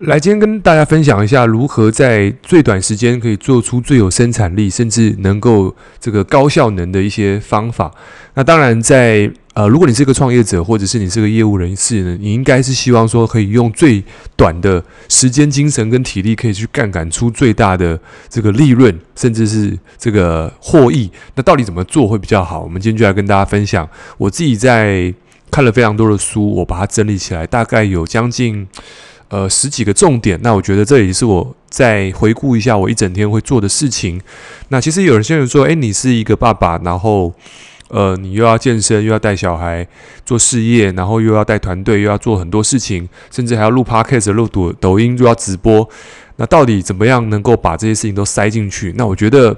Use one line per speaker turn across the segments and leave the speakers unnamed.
来，今天跟大家分享一下如何在最短时间可以做出最有生产力，甚至能够这个高效能的一些方法。那当然在，呃，如果你是个创业者，或者是你是个业务人士呢，你应该是希望说可以用最短的时间、精神跟体力，可以去杠杆出最大的这个利润，甚至是这个获益。那到底怎么做会比较好？我们今天就来跟大家分享。我自己在看了非常多的书，我把它整理起来，大概有将近。呃，十几个重点，那我觉得这也是我再回顾一下我一整天会做的事情。那其实有些人说，诶，你是一个爸爸，然后呃，你又要健身，又要带小孩做事业，然后又要带团队，又要做很多事情，甚至还要录 Podcast、录抖抖音，又要直播。那到底怎么样能够把这些事情都塞进去？那我觉得，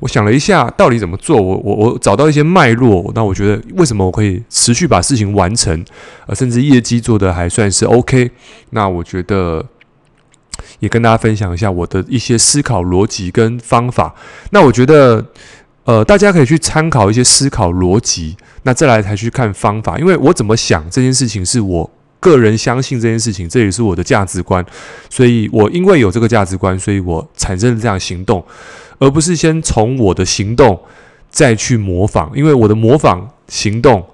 我想了一下，到底怎么做？我我我找到一些脉络。那我觉得，为什么我可以持续把事情完成，呃，甚至业绩做得还算是 OK？那我觉得，也跟大家分享一下我的一些思考逻辑跟方法。那我觉得，呃，大家可以去参考一些思考逻辑，那再来才去看方法。因为我怎么想这件事情，是我。个人相信这件事情，这也是我的价值观，所以我因为有这个价值观，所以我产生了这样行动，而不是先从我的行动再去模仿，因为我的模仿行动，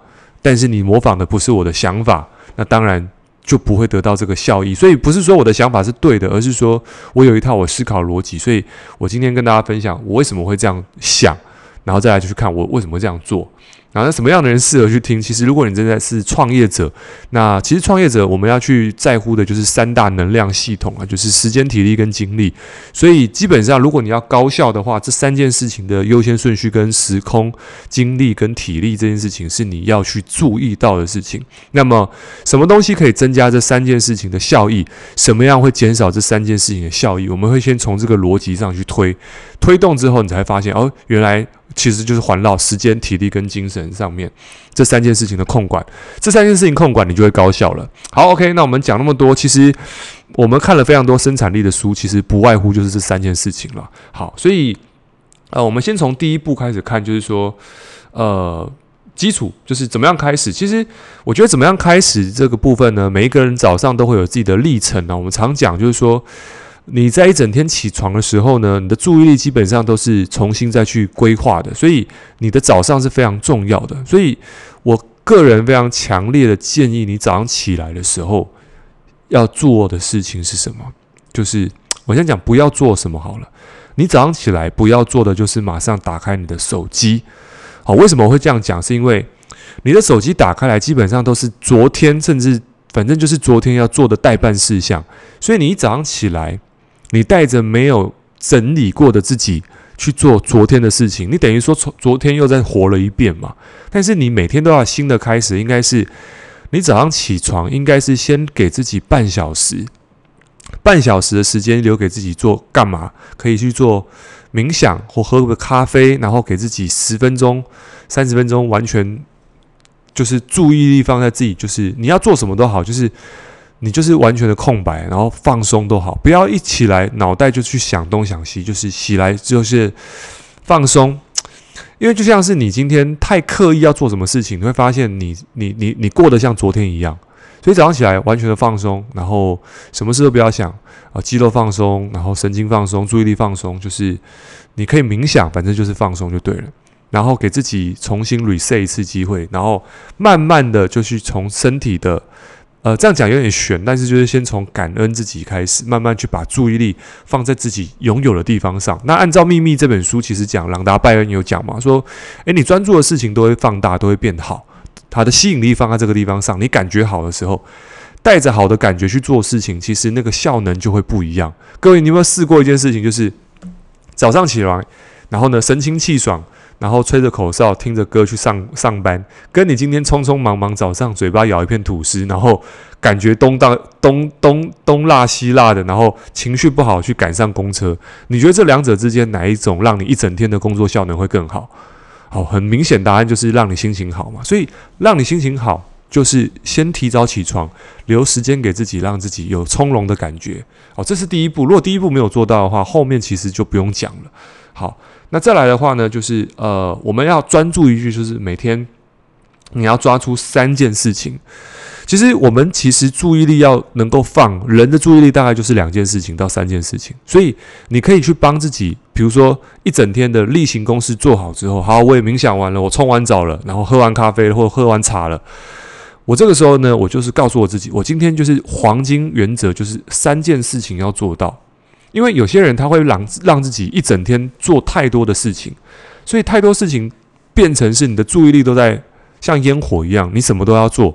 但是你模仿的不是我的想法，那当然就不会得到这个效益。所以不是说我的想法是对的，而是说我有一套我思考逻辑，所以我今天跟大家分享我为什么会这样想，然后再来就去看我为什么这样做。然后，那什么样的人适合去听？其实，如果你真的是创业者，那其实创业者我们要去在乎的就是三大能量系统啊，就是时间、体力跟精力。所以，基本上如果你要高效的话，这三件事情的优先顺序跟时空、精力跟体力这件事情是你要去注意到的事情。那么，什么东西可以增加这三件事情的效益？什么样会减少这三件事情的效益？我们会先从这个逻辑上去推，推动之后，你才发现哦，原来。其实就是环绕时间、体力跟精神上面这三件事情的控管，这三件事情控管，你就会高效了。好，OK，那我们讲那么多，其实我们看了非常多生产力的书，其实不外乎就是这三件事情了。好，所以呃，我们先从第一步开始看，就是说，呃，基础就是怎么样开始。其实我觉得怎么样开始这个部分呢，每一个人早上都会有自己的历程啊。我们常讲就是说。你在一整天起床的时候呢，你的注意力基本上都是重新再去规划的，所以你的早上是非常重要的。所以我个人非常强烈的建议你早上起来的时候要做的事情是什么？就是我先讲不要做什么好了。你早上起来不要做的就是马上打开你的手机。好，为什么会这样讲？是因为你的手机打开来基本上都是昨天，甚至反正就是昨天要做的待办事项，所以你一早上起来。你带着没有整理过的自己去做昨天的事情，你等于说从昨天又再活了一遍嘛。但是你每天都要新的开始，应该是你早上起床，应该是先给自己半小时，半小时的时间留给自己做干嘛？可以去做冥想或喝个咖啡，然后给自己十分钟、三十分钟，完全就是注意力放在自己，就是你要做什么都好，就是。你就是完全的空白，然后放松都好，不要一起来脑袋就去想东想西，就是起来就是放松。因为就像是你今天太刻意要做什么事情，你会发现你你你你过得像昨天一样。所以早上起来完全的放松，然后什么事都不要想啊，肌肉放松，然后神经放松，注意力放松，就是你可以冥想，反正就是放松就对了。然后给自己重新 reset 一次机会，然后慢慢的就去从身体的。呃，这样讲有点玄，但是就是先从感恩自己开始，慢慢去把注意力放在自己拥有的地方上。那按照《秘密》这本书，其实讲朗达·拜恩有讲嘛，说，诶，你专注的事情都会放大，都会变好。它的吸引力放在这个地方上，你感觉好的时候，带着好的感觉去做事情，其实那个效能就会不一样。各位，你有没有试过一件事情，就是早上起来，然后呢，神清气爽。然后吹着口哨，听着歌去上上班，跟你今天匆匆忙忙早上嘴巴咬一片吐司，然后感觉东大东东东辣西辣的，然后情绪不好去赶上公车，你觉得这两者之间哪一种让你一整天的工作效能会更好？好，很明显答案就是让你心情好嘛。所以让你心情好，就是先提早起床，留时间给自己，让自己有从容的感觉。好，这是第一步。如果第一步没有做到的话，后面其实就不用讲了。好。那再来的话呢，就是呃，我们要专注一句，就是每天你要抓出三件事情。其实我们其实注意力要能够放，人的注意力大概就是两件事情到三件事情，所以你可以去帮自己，比如说一整天的例行公事做好之后，好，我也冥想完了，我冲完澡了，然后喝完咖啡或者喝完茶了，我这个时候呢，我就是告诉我自己，我今天就是黄金原则，就是三件事情要做到，因为有些人他会让让自己一整天做太多的事情，所以太多事情变成是你的注意力都在像烟火一样，你什么都要做。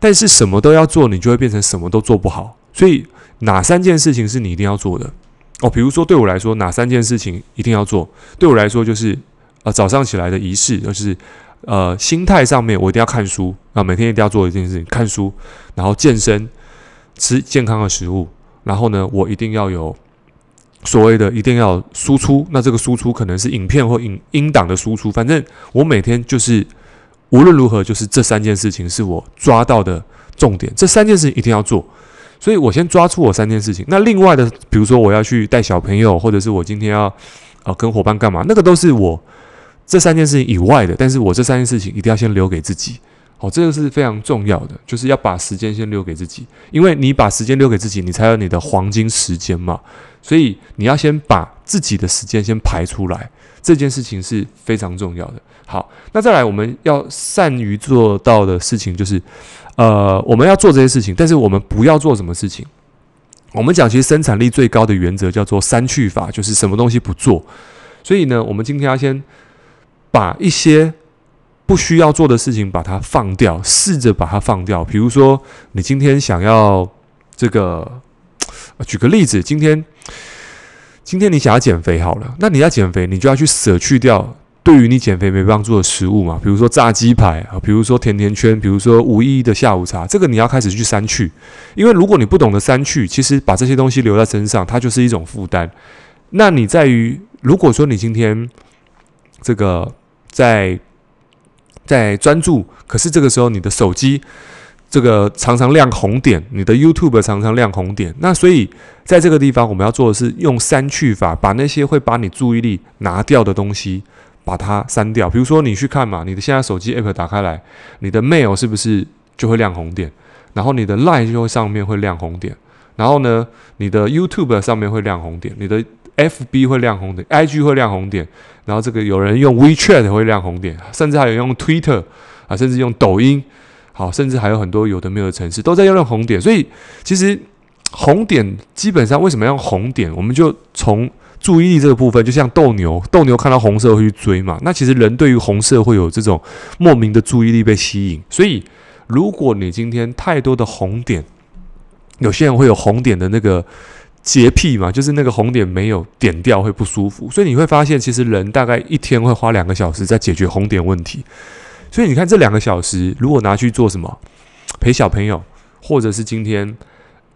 但是什么都要做，你就会变成什么都做不好。所以哪三件事情是你一定要做的？哦，比如说对我来说，哪三件事情一定要做？对我来说就是，呃，早上起来的仪式，就是，呃，心态上面我一定要看书啊，每天一定要做一件事情，看书，然后健身，吃健康的食物，然后呢，我一定要有所谓的一定要输出。那这个输出可能是影片或影音档的输出，反正我每天就是。无论如何，就是这三件事情是我抓到的重点。这三件事一定要做，所以我先抓出我三件事情。那另外的，比如说我要去带小朋友，或者是我今天要呃跟伙伴干嘛，那个都是我这三件事情以外的。但是我这三件事情一定要先留给自己。哦，这个是非常重要的，就是要把时间先留给自己，因为你把时间留给自己，你才有你的黄金时间嘛。所以你要先把自己的时间先排出来，这件事情是非常重要的。好，那再来我们要善于做到的事情就是，呃，我们要做这些事情，但是我们不要做什么事情。我们讲其实生产力最高的原则叫做删去法，就是什么东西不做。所以呢，我们今天要先把一些。不需要做的事情，把它放掉，试着把它放掉。比如说，你今天想要这个，举个例子，今天今天你想要减肥好了，那你要减肥，你就要去舍去掉对于你减肥没帮助的食物嘛。比如说炸鸡排啊，比如说甜甜圈，比如说无意义的下午茶，这个你要开始去删去。因为如果你不懂得删去，其实把这些东西留在身上，它就是一种负担。那你在于，如果说你今天这个在在专注，可是这个时候你的手机这个常常亮红点，你的 YouTube 常常亮红点。那所以在这个地方，我们要做的是用删去法，把那些会把你注意力拿掉的东西把它删掉。比如说你去看嘛，你的现在手机 App 打开来，你的 Mail 是不是就会亮红点？然后你的 Line 就会上面会亮红点。然后呢，你的 YouTube 上面会亮红点，你的 FB 会亮红点，IG 会亮红点。然后这个有人用 WeChat 会亮红点，甚至还有用 Twitter 啊，甚至用抖音，好，甚至还有很多有的没有的城市都在用红点。所以其实红点基本上为什么要用红点？我们就从注意力这个部分，就像斗牛，斗牛看到红色会去追嘛。那其实人对于红色会有这种莫名的注意力被吸引。所以如果你今天太多的红点，有些人会有红点的那个。洁癖嘛，就是那个红点没有点掉会不舒服，所以你会发现，其实人大概一天会花两个小时在解决红点问题。所以你看，这两个小时如果拿去做什么，陪小朋友，或者是今天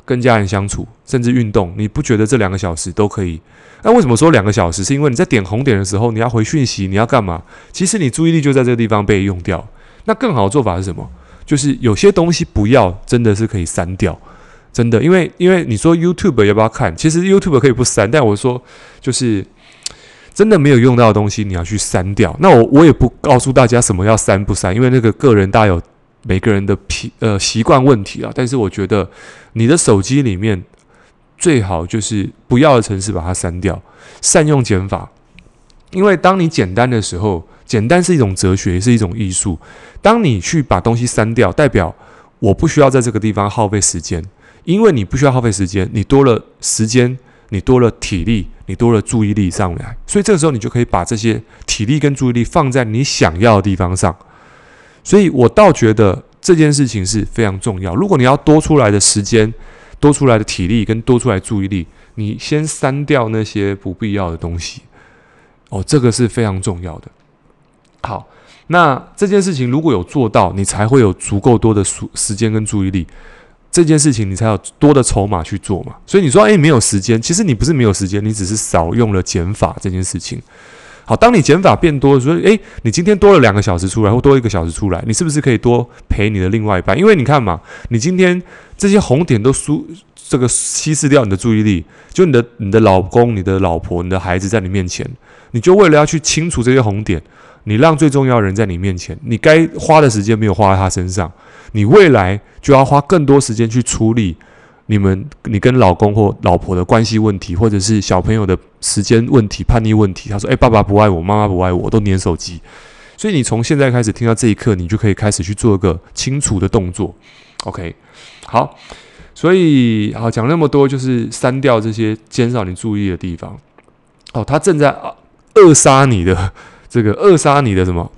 跟家人相处，甚至运动，你不觉得这两个小时都可以？那为什么说两个小时？是因为你在点红点的时候，你要回讯息，你要干嘛？其实你注意力就在这个地方被用掉。那更好的做法是什么？就是有些东西不要，真的是可以删掉。真的，因为因为你说 YouTube 要不要看？其实 YouTube 可以不删，但我说就是真的没有用到的东西，你要去删掉。那我我也不告诉大家什么要删不删，因为那个个人大有每个人的脾呃习惯问题啊。但是我觉得你的手机里面最好就是不要的城市把它删掉，善用减法。因为当你简单的时候，简单是一种哲学，也是一种艺术。当你去把东西删掉，代表我不需要在这个地方耗费时间。因为你不需要耗费时间，你多了时间，你多了体力，你多了注意力上来，所以这个时候你就可以把这些体力跟注意力放在你想要的地方上。所以我倒觉得这件事情是非常重要。如果你要多出来的时间、多出来的体力跟多出来注意力，你先删掉那些不必要的东西。哦，这个是非常重要的。好，那这件事情如果有做到，你才会有足够多的时时间跟注意力。这件事情你才有多的筹码去做嘛，所以你说诶，没有时间，其实你不是没有时间，你只是少用了减法这件事情。好，当你减法变多的时候，诶，你今天多了两个小时出来，或多一个小时出来，你是不是可以多陪你的另外一半？因为你看嘛，你今天这些红点都输这个稀释掉你的注意力，就你的你的老公、你的老婆、你的孩子在你面前，你就为了要去清除这些红点，你让最重要的人在你面前，你该花的时间没有花在他身上，你未来就要花更多时间去处理你们你跟老公或老婆的关系问题，或者是小朋友的时间问题、叛逆问题。他说：“诶，爸爸不爱我，妈妈不爱我，都黏手机。”所以你从现在开始听到这一刻，你就可以开始去做一个清除的动作。OK，好，所以好讲那么多，就是删掉这些减少你注意的地方。哦，他正在扼杀你的这个扼杀你的什么？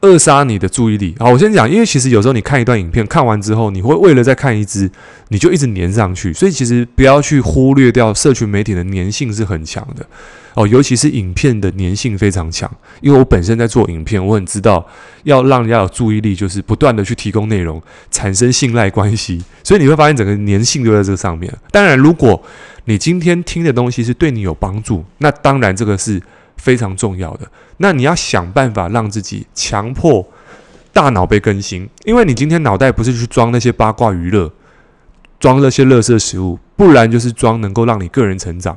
扼杀你的注意力。好，我先讲，因为其实有时候你看一段影片，看完之后，你会为了再看一支，你就一直粘上去。所以其实不要去忽略掉社群媒体的粘性是很强的。哦，尤其是影片的粘性非常强，因为我本身在做影片，我很知道要让人家有注意力，就是不断的去提供内容，产生信赖关系。所以你会发现整个粘性就在这个上面。当然，如果你今天听的东西是对你有帮助，那当然这个是非常重要的。那你要想办法让自己强迫大脑被更新，因为你今天脑袋不是去装那些八卦娱乐，装那些垃圾食物，不然就是装能够让你个人成长。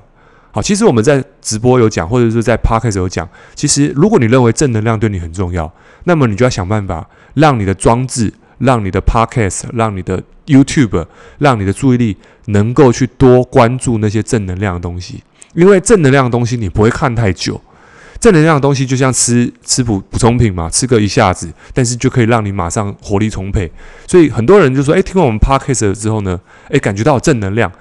好，其实我们在直播有讲，或者是在 Podcast 有讲。其实，如果你认为正能量对你很重要，那么你就要想办法让你的装置、让你的 Podcast、让你的 YouTube、让你的注意力能够去多关注那些正能量的东西。因为正能量的东西你不会看太久，正能量的东西就像吃吃补补充品嘛，吃个一下子，但是就可以让你马上活力充沛。所以很多人就说：“诶，听完我们 Podcast 之后呢，诶，感觉到正能量。”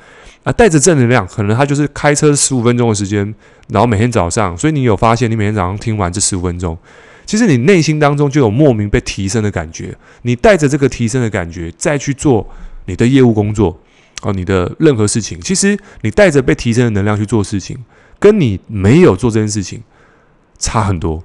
啊，带着正能量，可能他就是开车十五分钟的时间，然后每天早上，所以你有发现，你每天早上听完这十五分钟，其实你内心当中就有莫名被提升的感觉。你带着这个提升的感觉再去做你的业务工作，哦，你的任何事情，其实你带着被提升的能量去做事情，跟你没有做这件事情差很多。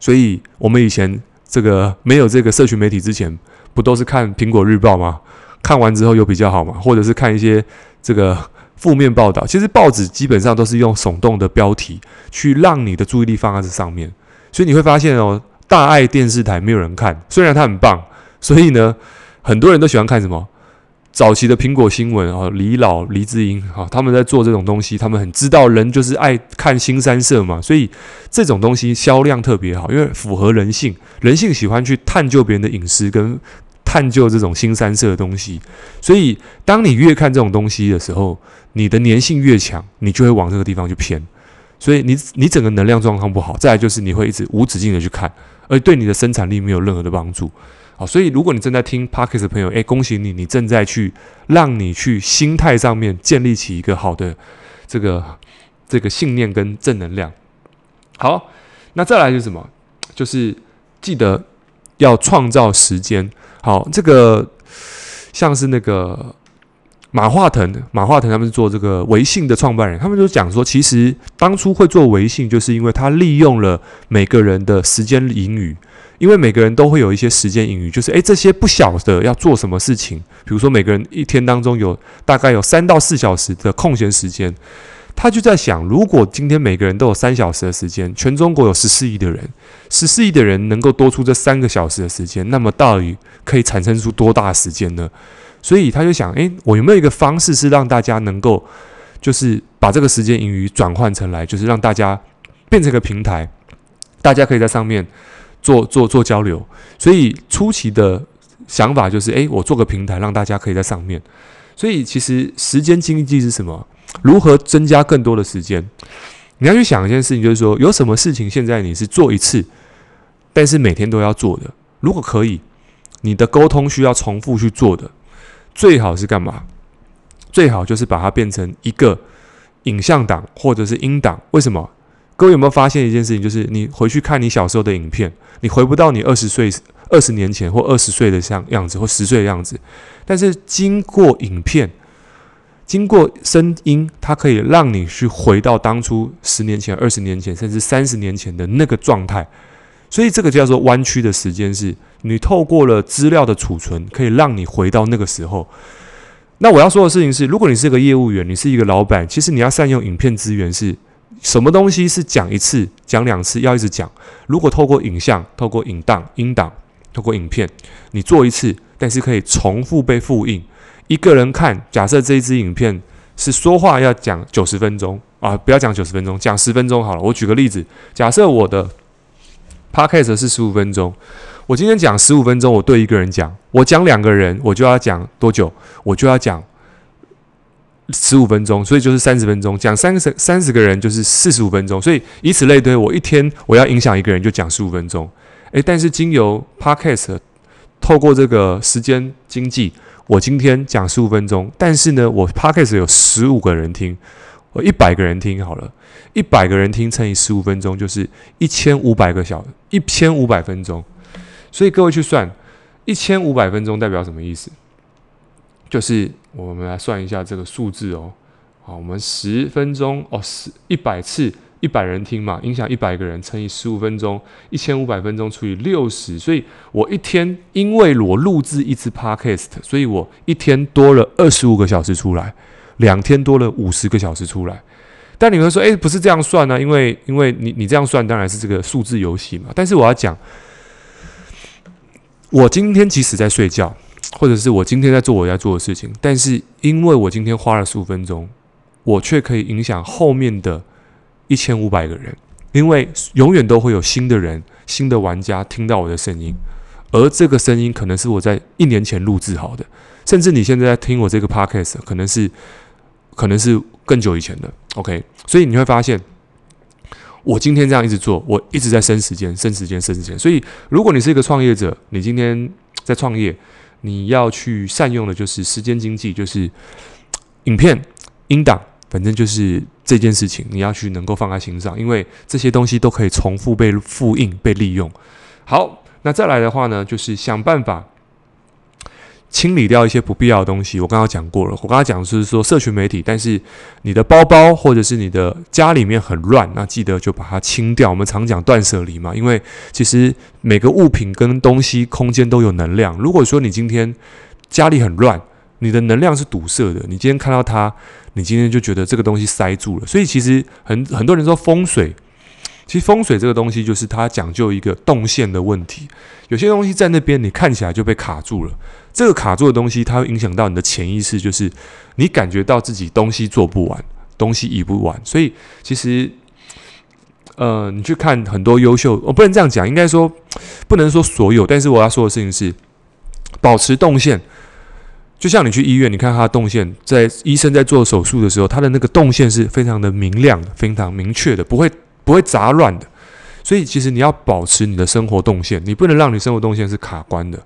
所以我们以前这个没有这个社群媒体之前，不都是看苹果日报吗？看完之后有比较好吗？或者是看一些。这个负面报道，其实报纸基本上都是用耸动的标题去让你的注意力放在这上面，所以你会发现哦，大爱电视台没有人看，虽然它很棒，所以呢，很多人都喜欢看什么早期的苹果新闻啊，李老、黎智英啊，他们在做这种东西，他们很知道人就是爱看新三色嘛，所以这种东西销量特别好，因为符合人性，人性喜欢去探究别人的隐私跟。探究这种新三色的东西，所以当你越看这种东西的时候，你的粘性越强，你就会往这个地方去偏。所以你你整个能量状况不好，再来就是你会一直无止境的去看，而对你的生产力没有任何的帮助。所以如果你正在听 Podcast 的朋友，诶，恭喜你，你正在去让你去心态上面建立起一个好的这个这个信念跟正能量。好，那再来就是什么？就是记得要创造时间。好，这个像是那个马化腾，马化腾他们是做这个微信的创办人，他们就讲说，其实当初会做微信，就是因为他利用了每个人的时间盈余，因为每个人都会有一些时间盈余，就是诶，这些不晓得要做什么事情，比如说每个人一天当中有大概有三到四小时的空闲时间。他就在想，如果今天每个人都有三小时的时间，全中国有十四亿的人，十四亿的人能够多出这三个小时的时间，那么到底可以产生出多大的时间呢？所以他就想，诶，我有没有一个方式是让大家能够，就是把这个时间盈余转换成来，就是让大家变成一个平台，大家可以在上面做做做交流。所以初期的想法就是，诶，我做个平台，让大家可以在上面。所以其实时间经济是什么？如何增加更多的时间？你要去想一件事情，就是说有什么事情现在你是做一次，但是每天都要做的。如果可以，你的沟通需要重复去做的，最好是干嘛？最好就是把它变成一个影像档或者是音档。为什么？各位有没有发现一件事情？就是你回去看你小时候的影片，你回不到你二十岁、二十年前或二十岁的像样子或十岁的样子，但是经过影片。经过声音，它可以让你去回到当初十年前、二十年前，甚至三十年前的那个状态。所以这个叫做弯曲的时间，是你透过了资料的储存，可以让你回到那个时候。那我要说的事情是，如果你是个业务员，你是一个老板，其实你要善用影片资源，是什么东西是讲一次、讲两次，要一直讲。如果透过影像、透过影档、音档、透过影片，你做一次，但是可以重复被复印。一个人看，假设这一支影片是说话要讲九十分钟啊，不要讲九十分钟，讲十分钟好了。我举个例子，假设我的 Podcast 是十五分钟。我今天讲十五分钟，我对一个人讲，我讲两个人，我就要讲多久？我就要讲十五分钟，所以就是三十分钟。讲三十三十个人就是四十五分钟，所以以此类推，我一天我要影响一个人就讲十五分钟。诶，但是经由 Podcast 透过这个时间经济，我今天讲十五分钟，但是呢，我 Podcast 有十五个人听，我一百个人听好了，一百个人听乘以十五分钟就是一千五百个小一千五百分钟。所以各位去算，一千五百分钟代表什么意思？就是我们来算一下这个数字哦。好，我们十分钟哦，十一百次一百人听嘛，影响一百个人乘以十五分钟，一千五百分钟除以六十。所以我一天因为我录制一支 Podcast，所以我一天多了二十五个小时出来，两天多了五十个小时出来。但你们说，诶，不是这样算呢？因为因为你你这样算当然是这个数字游戏嘛。但是我要讲。我今天即使在睡觉，或者是我今天在做我要做的事情，但是因为我今天花了十五分钟，我却可以影响后面的一千五百个人，因为永远都会有新的人、新的玩家听到我的声音，而这个声音可能是我在一年前录制好的，甚至你现在在听我这个 podcast，可能是可能是更久以前的。OK，所以你会发现。我今天这样一直做，我一直在生时间、生时间、生时间。所以，如果你是一个创业者，你今天在创业，你要去善用的就是时间经济，就是 影片、音档，反正就是这件事情，你要去能够放在心上，因为这些东西都可以重复被复印、被利用。好，那再来的话呢，就是想办法。清理掉一些不必要的东西，我刚刚讲过了。我刚刚讲的是说社群媒体，但是你的包包或者是你的家里面很乱，那记得就把它清掉。我们常讲断舍离嘛，因为其实每个物品跟东西空间都有能量。如果说你今天家里很乱，你的能量是堵塞的，你今天看到它，你今天就觉得这个东西塞住了。所以其实很很多人说风水。其实风水这个东西，就是它讲究一个动线的问题。有些东西在那边，你看起来就被卡住了。这个卡住的东西，它会影响到你的潜意识，就是你感觉到自己东西做不完，东西移不完。所以其实，呃，你去看很多优秀，我不能这样讲，应该说不能说所有。但是我要说的事情是，保持动线。就像你去医院，你看他的动线，在医生在做手术的时候，他的那个动线是非常的明亮，非常明确的，不会。不会杂乱的，所以其实你要保持你的生活动线，你不能让你生活动线是卡关的。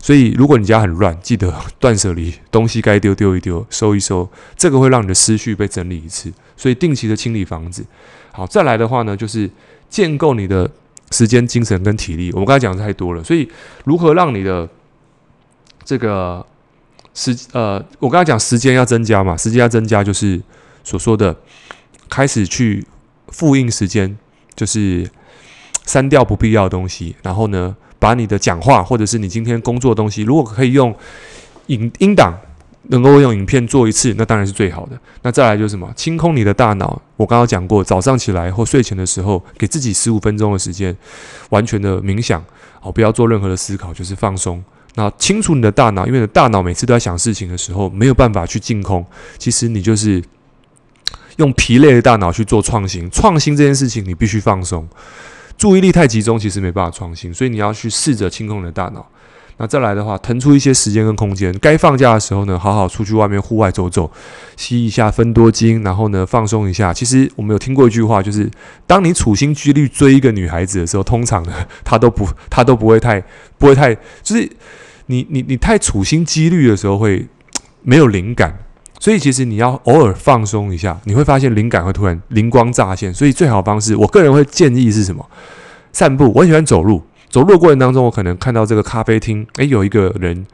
所以如果你家很乱，记得 断舍离，东西该丢丢一丢，收一收，这个会让你的思绪被整理一次。所以定期的清理房子。好，再来的话呢，就是建构你的时间、精神跟体力。我们刚才讲的太多了，所以如何让你的这个时呃，我刚才讲时间要增加嘛，时间要增加就是所说的开始去。复印时间就是删掉不必要的东西，然后呢，把你的讲话或者是你今天工作的东西，如果可以用影音档，能够用影片做一次，那当然是最好的。那再来就是什么？清空你的大脑。我刚刚讲过，早上起来或睡前的时候，给自己十五分钟的时间，完全的冥想，好，不要做任何的思考，就是放松。那清除你的大脑，因为你的大脑每次都在想事情的时候，没有办法去净空。其实你就是。用疲累的大脑去做创新，创新这件事情你必须放松，注意力太集中其实没办法创新，所以你要去试着清空你的大脑。那再来的话，腾出一些时间跟空间，该放假的时候呢，好好出去外面户外走走，吸一下芬多精，然后呢放松一下。其实我们有听过一句话，就是当你处心积虑追一个女孩子的时候，通常呢 她都不她都不会太不会太，就是你你你太处心积虑的时候会 没有灵感。所以其实你要偶尔放松一下，你会发现灵感会突然灵光乍现。所以最好方式，我个人会建议是什么？散步。我很喜欢走路，走路的过程当中，我可能看到这个咖啡厅，诶，有一个人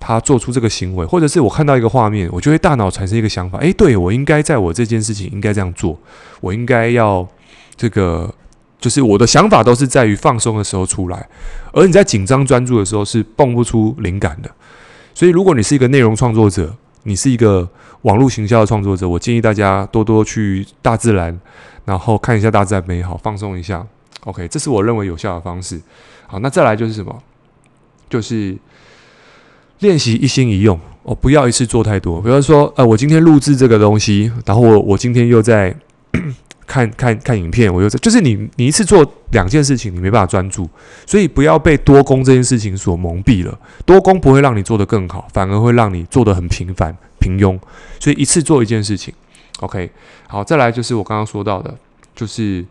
他做出这个行为，或者是我看到一个画面，我就会大脑产生一个想法，诶，对，我应该在我这件事情应该这样做，我应该要这个，就是我的想法都是在于放松的时候出来，而你在紧张专注的时候是蹦不出灵感的。所以如果你是一个内容创作者，你是一个网络行销的创作者，我建议大家多多去大自然，然后看一下大自然美好，放松一下。OK，这是我认为有效的方式。好，那再来就是什么？就是练习一心一用哦，不要一次做太多。比如说，呃，我今天录制这个东西，然后我我今天又在看看看影片，我又在，就是你你一次做两件事情，你没办法专注，所以不要被多工这件事情所蒙蔽了。多工不会让你做得更好，反而会让你做得很平凡平庸。所以一次做一件事情，OK。好，再来就是我刚刚说到的，就是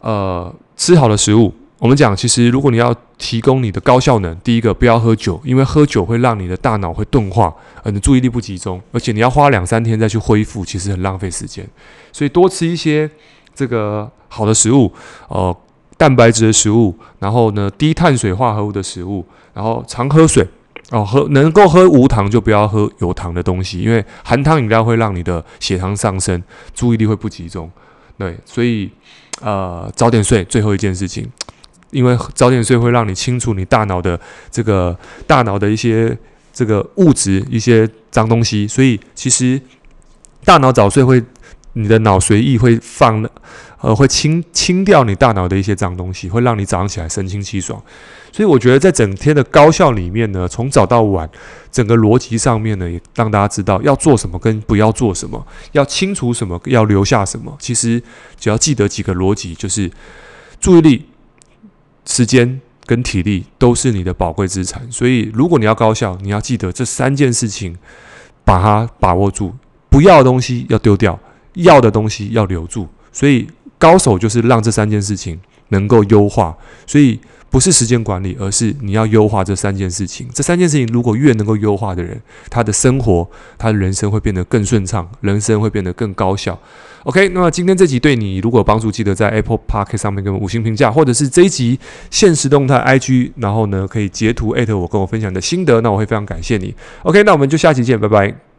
呃吃好的食物。我们讲，其实如果你要提供你的高效能，第一个不要喝酒，因为喝酒会让你的大脑会钝化，呃，你注意力不集中，而且你要花两三天再去恢复，其实很浪费时间。所以多吃一些这个好的食物，呃，蛋白质的食物，然后呢，低碳水化合物的食物，然后常喝水哦，喝能够喝无糖就不要喝有糖的东西，因为含糖饮料会让你的血糖上升，注意力会不集中。对，所以呃，早点睡，最后一件事情。因为早点睡会让你清除你大脑的这个大脑的一些这个物质、一些脏东西，所以其实大脑早睡会，你的脑髓液会放，呃，会清清掉你大脑的一些脏东西，会让你早上起来神清气爽。所以我觉得在整天的高效里面呢，从早到晚，整个逻辑上面呢，也让大家知道要做什么跟不要做什么，要清除什么，要留下什么。其实只要记得几个逻辑，就是注意力。时间跟体力都是你的宝贵资产，所以如果你要高效，你要记得这三件事情，把它把握住。不要的东西要丢掉，要的东西要留住。所以高手就是让这三件事情能够优化。所以不是时间管理，而是你要优化这三件事情。这三件事情如果越能够优化的人，他的生活、他的人生会变得更顺畅，人生会变得更高效。OK，那么今天这集对你如果有帮助，记得在 Apple Podcast 上面给我五星评价，或者是这一集限时动态 IG，然后呢可以截图艾特我，跟我分享的心得，那我会非常感谢你。OK，那我们就下期见，拜拜。